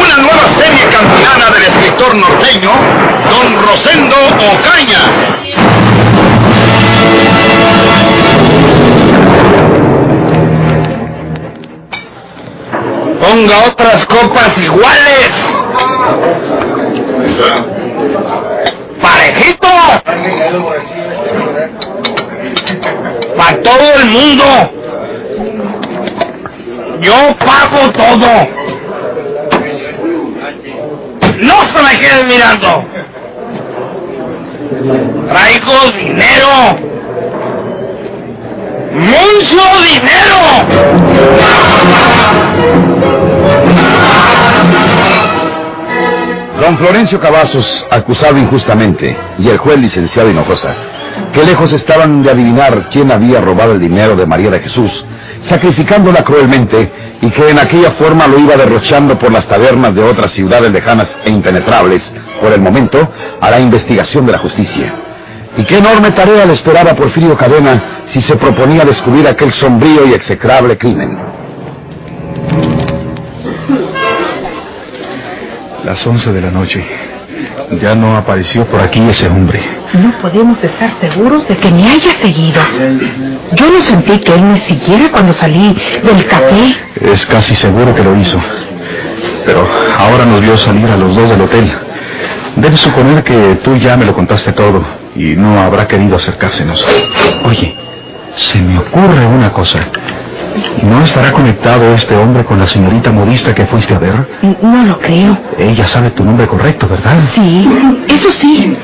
Una nueva serie campilana del escritor norteño, don Rosendo Ocaña. Ponga otras copas iguales. Parejito. Para todo el mundo. Yo pago todo. No se me queden mirando. Traigo dinero. Mucho dinero. Don Florencio Cavazos, acusado injustamente, y el juez licenciado Hinojosa, que lejos estaban de adivinar quién había robado el dinero de María de Jesús, sacrificándola cruelmente y que en aquella forma lo iba derrochando por las tabernas de otras ciudades lejanas e impenetrables, por el momento, a la investigación de la justicia. Y qué enorme tarea le esperaba Porfirio Cadena si se proponía descubrir aquel sombrío y execrable crimen. Las once de la noche. Ya no apareció por aquí ese hombre. No podemos estar seguros de que me haya seguido. Yo no sentí que él me siguiera cuando salí del café. Es casi seguro que lo hizo. Pero ahora nos vio salir a los dos del hotel. Debes suponer que tú ya me lo contaste todo y no habrá querido acercársenos. Oye, se me ocurre una cosa. ¿No estará conectado este hombre con la señorita modista que fuiste a ver? No lo creo. Ella sabe tu nombre correcto, ¿verdad? Sí, eso sí.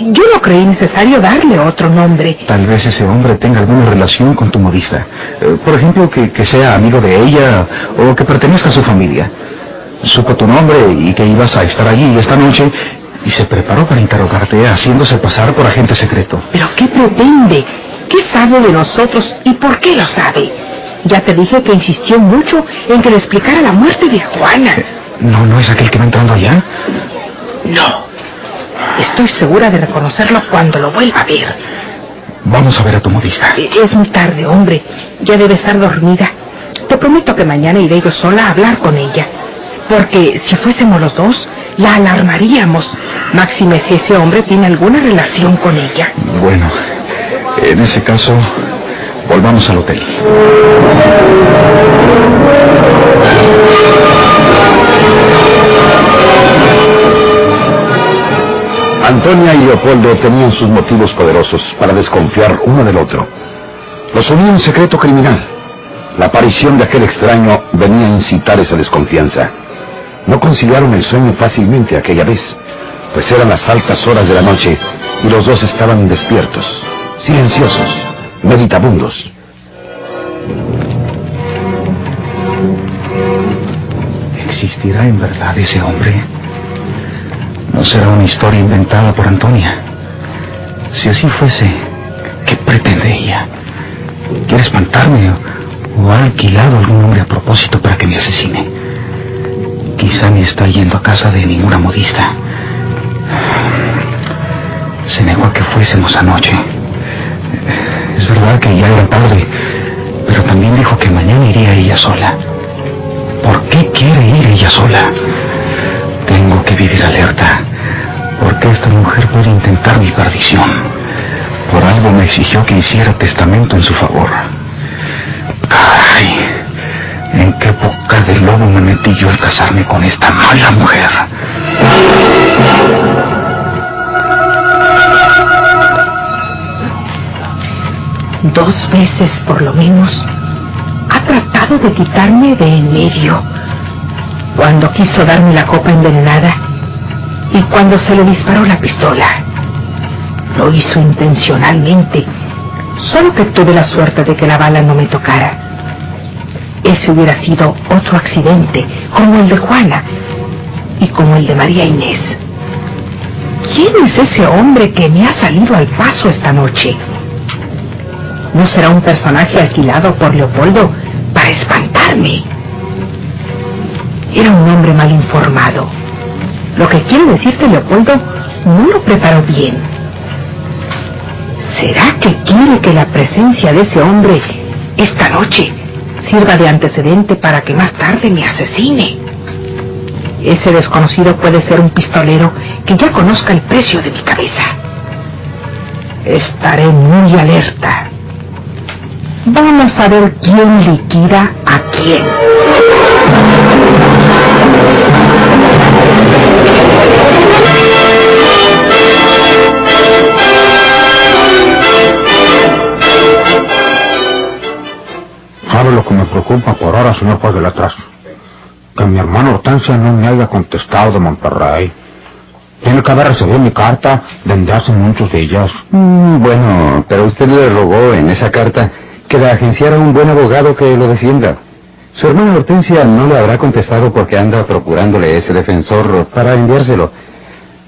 Yo no creí necesario darle otro nombre. Tal vez ese hombre tenga alguna relación con tu modista. Eh, por ejemplo, que, que sea amigo de ella o que pertenezca a su familia. Supo tu nombre y que ibas a estar allí esta noche y se preparó para interrogarte haciéndose pasar por agente secreto. ¿Pero qué pretende? ¿Qué sabe de nosotros y por qué lo sabe? Ya te dije que insistió mucho en que le explicara la muerte de Juana. ¿No, no es aquel que va entrando allá? No. Estoy segura de reconocerlo cuando lo vuelva a ver. Vamos a ver a tu modista. Es muy tarde, hombre. Ya debe estar dormida. Te prometo que mañana iré yo sola a hablar con ella. Porque si fuésemos los dos, la alarmaríamos. Máxime si ese hombre tiene alguna relación con ella. Bueno, en ese caso, volvamos al hotel. Antonia y Leopoldo tenían sus motivos poderosos para desconfiar uno del otro. Los unía un secreto criminal. La aparición de aquel extraño venía a incitar esa desconfianza. No conciliaron el sueño fácilmente aquella vez, pues eran las altas horas de la noche y los dos estaban despiertos, silenciosos, meditabundos. ¿Existirá en verdad ese hombre? ¿No será una historia inventada por Antonia? Si así fuese, ¿qué pretende ella? ¿Quiere espantarme o, ha alquilado algún hombre a propósito para que me asesine? Quizá ni está yendo a casa de ninguna modista. Se negó a que fuésemos anoche. Es verdad que ya era tarde, pero también dijo que mañana iría ella sola. ¿Por qué quiere ir ella sola? Tengo que vivir alerta, porque esta mujer puede intentar mi perdición. Por algo me exigió que hiciera testamento en su favor. ¡Ay! ¿En qué boca de lobo me metí yo al casarme con esta mala mujer? Dos veces por lo menos ha tratado de quitarme de en medio. Cuando quiso darme la copa envenenada y cuando se le disparó la pistola. Lo hizo intencionalmente, solo que tuve la suerte de que la bala no me tocara. Ese hubiera sido otro accidente, como el de Juana y como el de María Inés. ¿Quién es ese hombre que me ha salido al paso esta noche? ¿No será un personaje alquilado por Leopoldo para espantarme? Era un hombre mal informado. Lo que quiere decir que Leopoldo no lo preparó bien. ¿Será que quiere que la presencia de ese hombre esta noche sirva de antecedente para que más tarde me asesine? Ese desconocido puede ser un pistolero que ya conozca el precio de mi cabeza. Estaré muy alerta. Vamos a ver quién liquida a quién. ¿Sabe lo que me preocupa por ahora, señor juez de letras? Que mi hermano Hortensia no me haya contestado de Monterrey. Tiene que haber recibido mi carta desde hace muchos días. Mm, bueno, pero usted le rogó en esa carta que la agenciara un buen abogado que lo defienda. Su hermana Hortensia no le habrá contestado porque anda procurándole ese defensor para enviárselo.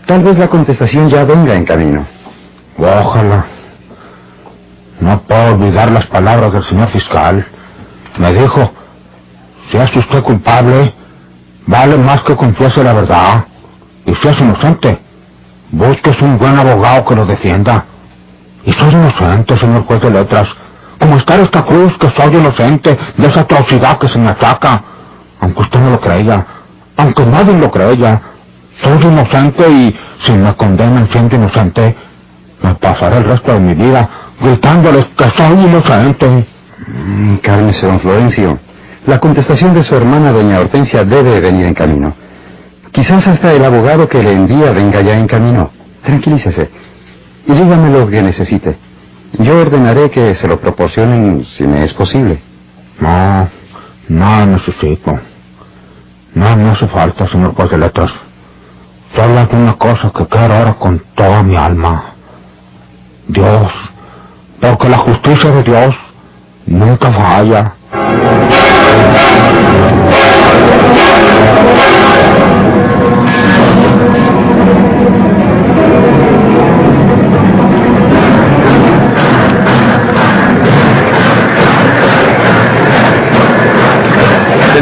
Tal vez la contestación ya venga en camino. Ojalá. No puedo olvidar las palabras del señor fiscal. Me dijo, si es usted culpable, vale más que confiese la verdad. Y si es inocente, busques un buen abogado que lo defienda. Y soy inocente, señor juez de letras. Como está esta cruz que soy inocente de esa atrocidad que se me ataca. Aunque usted no lo creya, aunque nadie lo creya, soy inocente y si me condenan siendo inocente, me pasaré el resto de mi vida gritándoles que soy inocente. Mm, Cálmese, don Florencio. La contestación de su hermana, doña Hortensia, debe venir en camino. Quizás hasta el abogado que le envía venga ya en camino. Tranquilícese. Y dígame lo que necesite. Yo ordenaré que se lo proporcionen si me es posible. No, no necesito. No me hace falta, señor letras. Solo hay una cosa que quiero ahora con toda mi alma. Dios. Porque la justicia de Dios nunca falla.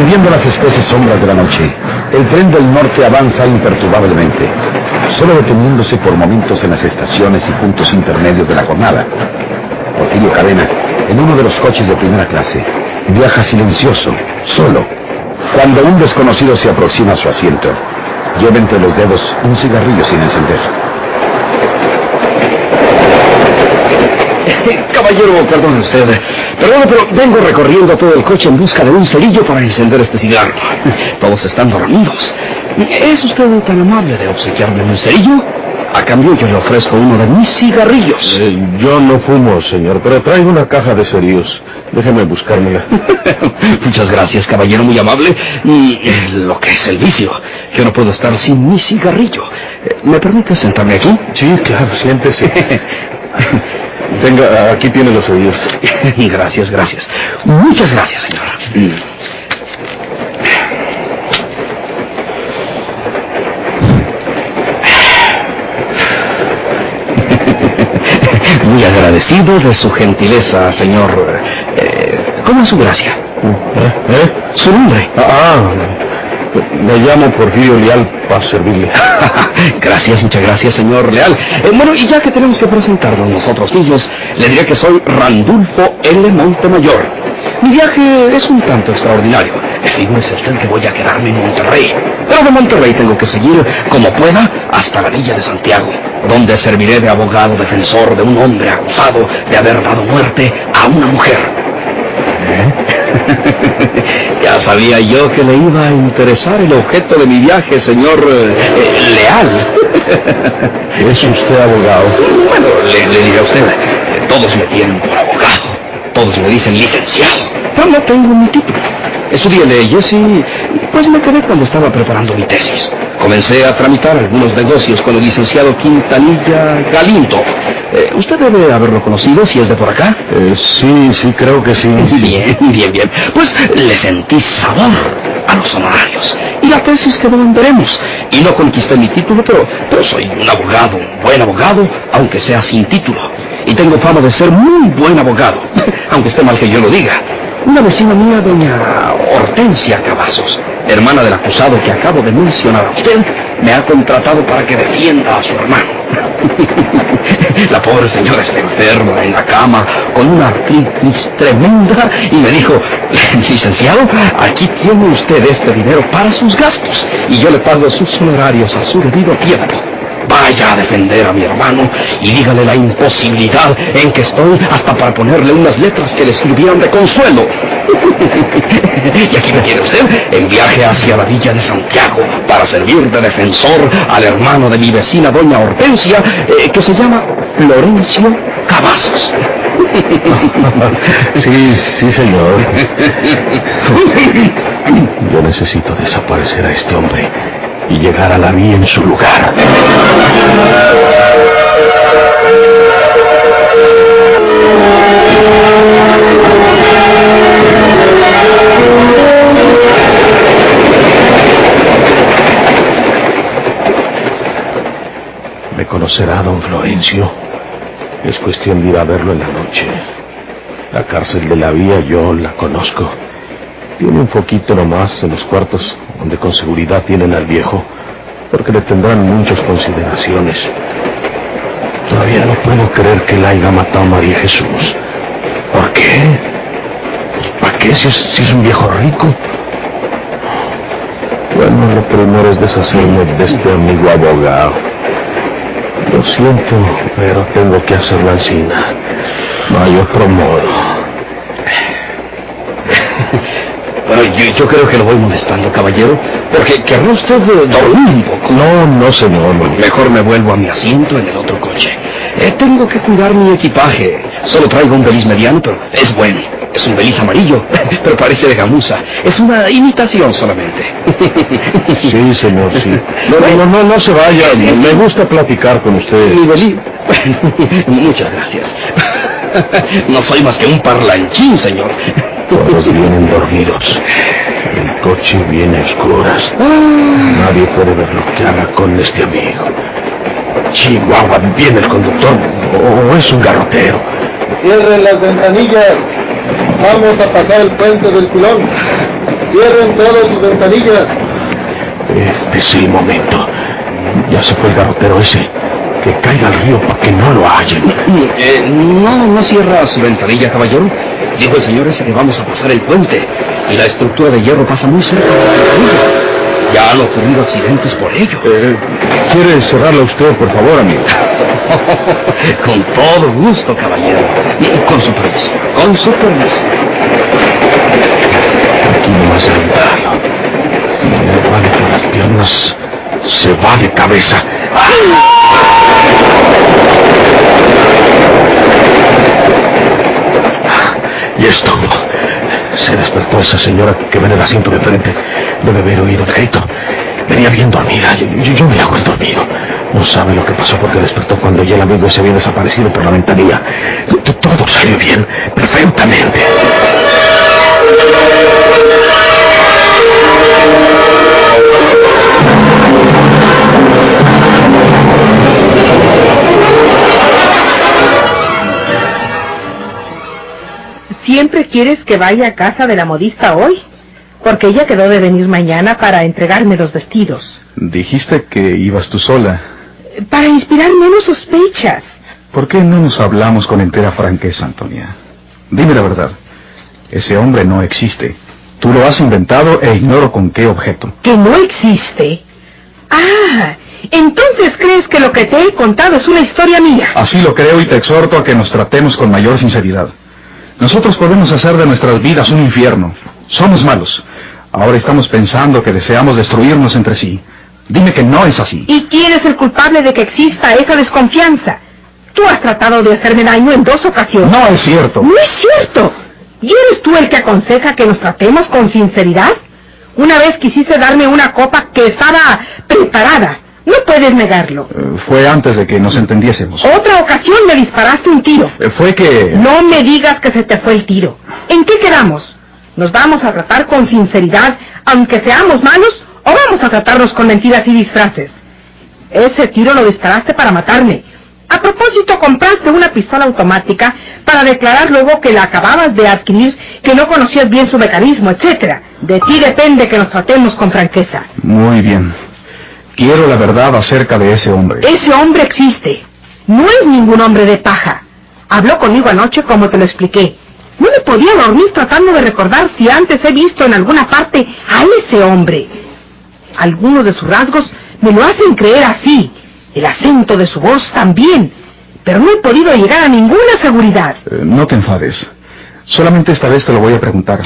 Tendiendo las espesas sombras de la noche, el tren del norte avanza imperturbablemente, solo deteniéndose por momentos en las estaciones y puntos intermedios de la jornada. Porfirio Cadena, en uno de los coches de primera clase, viaja silencioso, solo, cuando un desconocido se aproxima a su asiento. Lleva entre los dedos un cigarrillo sin encender. Caballero, perdone usted. Perdone, pero vengo recorriendo todo el coche en busca de un cerillo para encender este cigarro. Todos están dormidos. ¿Es usted tan amable de obsequiarme un cerillo? A cambio, yo le ofrezco uno de mis cigarrillos. Eh, yo no fumo, señor, pero traigo una caja de cerillos. Déjeme buscármela. Muchas gracias, caballero muy amable. Y eh, lo que es el vicio. Yo no puedo estar sin mi cigarrillo. Eh, ¿Me permite sentarme aquí? Sí, claro, siéntese. Venga, aquí tiene los cerillos. gracias, gracias. Muchas gracias, señora. Muy agradecido de su gentileza, señor. Eh, ¿Cómo es su gracia? ¿Eh? Su nombre. Ah, me llamo Porfirio Leal para servirle. gracias, muchas gracias, señor Leal. Eh, bueno, y ya que tenemos que presentarnos nosotros mismos, le diré que soy Randulfo L. Montemayor. Mi viaje es un tanto extraordinario. Figúrese usted que voy a quedarme en Monterrey. Pero de Monterrey tengo que seguir, como pueda, hasta la villa de Santiago, donde serviré de abogado defensor de un hombre acusado de haber dado muerte a una mujer. ya sabía yo que le iba a interesar el objeto de mi viaje, señor eh, Leal. ¿Es usted abogado? Bueno, le, le diré a usted, eh, todos me tienen por abogado. Todos me dicen licenciado, pero no tengo mi título. Estudié leyes y pues me quedé cuando estaba preparando mi tesis. Comencé a tramitar algunos negocios con el licenciado Quintanilla Galindo. Eh, usted debe haberlo conocido si es de por acá. Eh, sí, sí, creo que sí. Bien, bien, bien. Pues le sentí sabor. a los honorarios. Y la tesis quedó en veremos. Y no conquisté mi título, pero, pero soy un abogado, un buen abogado, aunque sea sin título. Y tengo fama de ser muy buen abogado, aunque esté mal que yo lo diga. Una vecina mía, doña Hortensia Cavazos, hermana del acusado que acabo de mencionar a usted, me ha contratado para que defienda a su hermano. La pobre señora está enferma en la cama con una artritis tremenda y me dijo, licenciado, aquí tiene usted este dinero para sus gastos y yo le pago sus honorarios a su debido tiempo. Vaya a defender a mi hermano y dígale la imposibilidad en que estoy hasta para ponerle unas letras que le sirvieran de consuelo. y aquí me tiene usted en viaje hacia la villa de Santiago para servir de defensor al hermano de mi vecina doña Hortensia, eh, que se llama Florencio Cavazos. Sí, sí, señor. Yo necesito desaparecer a este hombre y llegar a la vía en su lugar. ¿Me conocerá don Florencio? Es cuestión de ir a verlo en la noche. La cárcel de la vía yo la conozco. Tiene un foquito nomás en los cuartos donde con seguridad tienen al viejo, porque le tendrán muchas consideraciones. Todavía no puedo creer que la haya matado María Jesús. ¿Por qué? ¿Para qué si es, si es un viejo rico? Bueno, lo primero es deshacerme de este amigo abogado. Lo siento, pero tengo que hacer la encina. No hay otro modo. Bueno, yo, yo creo que lo voy molestando, caballero, porque querrá usted eh, dormir un poco. No, no, señor. Mejor me vuelvo a mi asiento en el otro coche. Eh, tengo que cuidar mi equipaje. Solo traigo un beliz mediano, pero es bueno. Es un beliz amarillo, pero parece de gamuza. Es una imitación solamente. Sí, señor, sí. No, no, no, no, no se vaya. Me gusta platicar con usted. Mi beliz. Muchas gracias. No soy más que un parlanchín, señor. Todos vienen dormidos. El coche viene a oscuras. Nadie puede ver lo que haga con este amigo. Chihuahua, ¿viene el conductor o, es un garrotero? Cierren las ventanillas. Vamos a pasar el puente del culón. Cierren todas sus ventanillas. Este es el momento. Ya se fue el garrotero ese. Que caiga al río para que no lo hallen. Eh, no, no cierra su ventanilla, caballero. Dijo el señor ese que vamos a pasar el puente. Y la estructura de hierro pasa muy cerca. del río. Ya han ocurrido accidentes por ello. Eh, ¿Quiere cerrarla usted, por favor, amigo? Con todo gusto, caballero. Con su permiso. Con su permiso. Aquí nomás aventarlo. Si me vale por las piernas, se va de cabeza. Y esto. Se despertó esa señora que ve en el asiento de frente. Debe haber oído el grito. Venía bien dormida. Yo, yo- yo me hago el dormido. No sabe lo que pasó porque despertó cuando ya el amigo se había desaparecido por la ventanilla. Todo salió bien, perfectamente. ¿Siempre quieres que vaya a casa de la modista hoy? Porque ella quedó de venir mañana para entregarme los vestidos. Dijiste que ibas tú sola. Para inspirar menos sospechas. ¿Por qué no nos hablamos con entera franqueza, Antonia? Dime la verdad. Ese hombre no existe. Tú lo has inventado e ignoro con qué objeto. ¿Que no existe? Ah, entonces crees que lo que te he contado es una historia mía. Así lo creo y te exhorto a que nos tratemos con mayor sinceridad. Nosotros podemos hacer de nuestras vidas un infierno. Somos malos. Ahora estamos pensando que deseamos destruirnos entre sí. Dime que no es así. ¿Y quién es el culpable de que exista esa desconfianza? Tú has tratado de hacerme daño en dos ocasiones. No es cierto. No es cierto. ¿Y eres tú el que aconseja que nos tratemos con sinceridad? Una vez quisiste darme una copa que estaba preparada. No puedes negarlo. Eh, Fue antes de que nos entendiésemos. Otra ocasión me disparaste un tiro. Eh, Fue que... No me digas que se te fue el tiro. ¿En qué quedamos? ¿Nos vamos a tratar con sinceridad, aunque seamos malos, o vamos a tratarnos con mentiras y disfraces? Ese tiro lo disparaste para matarme. A propósito, compraste una pistola automática para declarar luego que la acababas de adquirir, que no conocías bien su mecanismo, etcétera. De ti depende que nos tratemos con franqueza. Muy bien. Quiero la verdad acerca de ese hombre. Ese hombre existe. No es ningún hombre de paja. Habló conmigo anoche como te lo expliqué. No me podía dormir tratando de recordar si antes he visto en alguna parte a ese hombre. Algunos de sus rasgos me lo hacen creer así. El acento de su voz también. Pero no he podido llegar a ninguna seguridad. Eh, no te enfades. Solamente esta vez te lo voy a preguntar.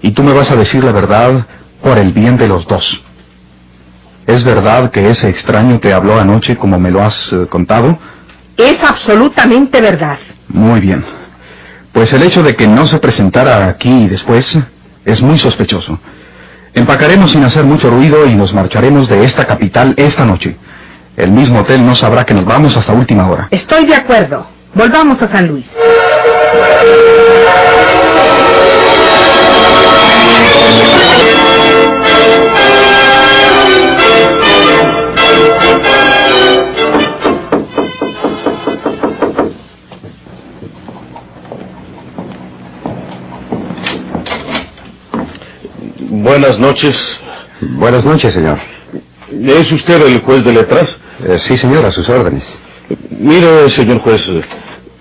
Y tú me vas a decir la verdad por el bien de los dos. ¿Es verdad que ese extraño te habló anoche como me lo has eh, contado? Es absolutamente verdad. Muy bien. Pues el hecho de que no se presentara aquí después es muy sospechoso. Empacaremos sin hacer mucho ruido y nos marcharemos de esta capital esta noche. El mismo hotel no sabrá que nos vamos hasta última hora. Estoy de acuerdo. Volvamos a San Luis. Buenas noches. Buenas noches, señor. ¿Es usted el juez de letras? Eh, sí, señor, a sus órdenes. Mire, señor juez,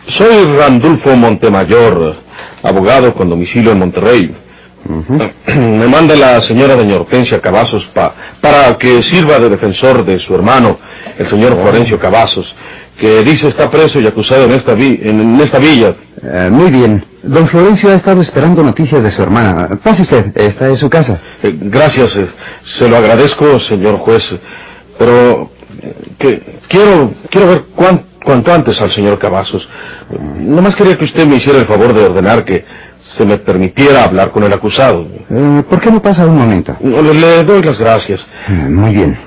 soy Randulfo Montemayor, abogado con domicilio en Monterrey. Me manda la señora doña Hortensia Cavazos pa- para que sirva de defensor de su hermano, el señor Florencio Cavazos, que dice está preso y acusado en esta, vi- en, esta villa. Eh, muy bien. Don Florencio ha estado esperando noticias de su hermana. Pase usted, esta es su casa. Eh, gracias, eh, se lo agradezco, señor juez, pero que quiero quiero ver cuán- cuanto antes al señor Cavazos. Eh, Nomás quería que usted me hiciera el favor de ordenar que se me permitiera hablar con el acusado. ¿Por qué no pasa un momento? Le, le doy las gracias. Muy bien.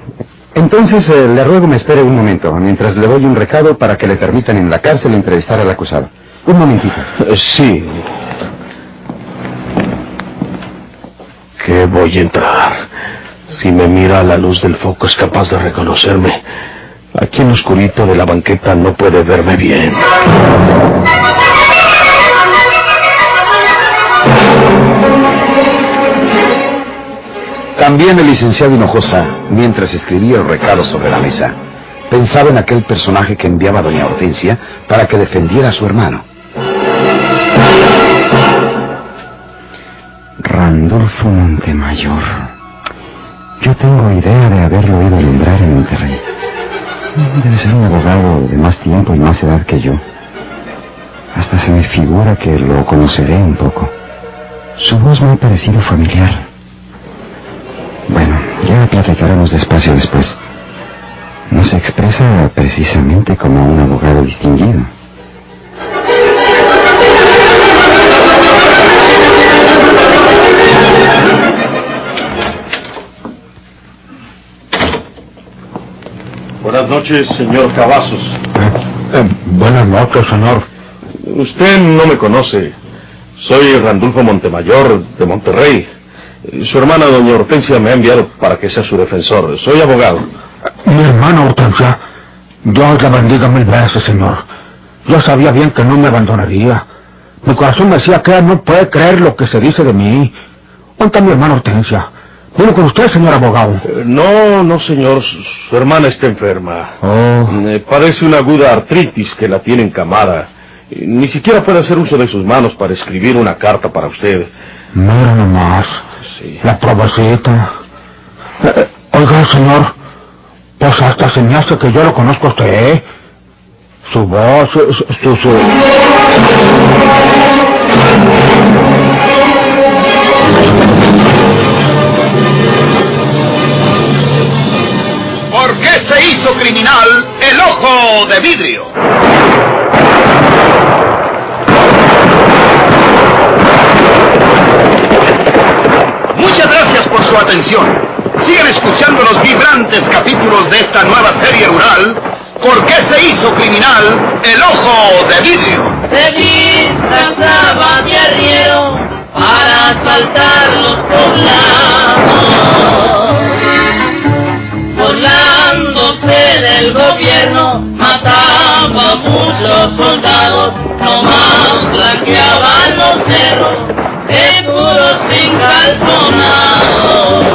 Entonces, eh, le ruego me espere un momento, mientras le doy un recado para que le permitan en la cárcel entrevistar al acusado. Un momentito. Eh, Sí. Que voy a entrar. Si me mira a la luz del foco es capaz de reconocerme. Aquí en lo oscurito de la banqueta no puede verme bien. También el licenciado Hinojosa, mientras escribía el recado sobre la mesa, pensaba en aquel personaje que enviaba a doña Hortensia para que defendiera a su hermano. Randolfo Montemayor. Yo tengo idea de haberlo oído nombrar en Monterrey. Debe ser un abogado de más tiempo y más edad que yo. Hasta se me figura que lo conoceré un poco. Su voz me ha parecido familiar. Bueno, ya platicaremos despacio después. No se expresa precisamente como un abogado distinguido. Buenas noches, señor Cavazos. Eh, buenas noches, señor. Usted no me conoce. Soy Randulfo Montemayor de Monterrey. Su hermana, doña Hortensia, me ha enviado para que sea su defensor. Soy abogado. Mi hermano Hortensia, Dios la bendiga mil veces, señor. Yo sabía bien que no me abandonaría. Mi corazón me decía que ella no puede creer lo que se dice de mí. ¿Dónde está mi hermano Hortensia? Vino con usted, señor abogado. Eh, No, no, señor. Su, su hermana está enferma. Oh, Eh, Parece una aguda artritis que la tiene encamada. Eh, Ni siquiera puede hacer uso de sus manos para escribir una carta para usted. Mira nomás. Sí. La probacita. Eh, oiga, señor, pues hasta se me hace que yo lo conozco a usted, ¿eh? Su voz, su... su, su- ¿Por qué se hizo criminal el ojo de vidrio? atención. Sigan escuchando los vibrantes capítulos de esta nueva serie rural. ¿Por qué se hizo criminal el ojo de vidrio? Se disfrazaba de arriero para asaltar los poblados. Volándose del gobierno, mataba a muchos soldados, nomás blanqueaban los cerros calzonado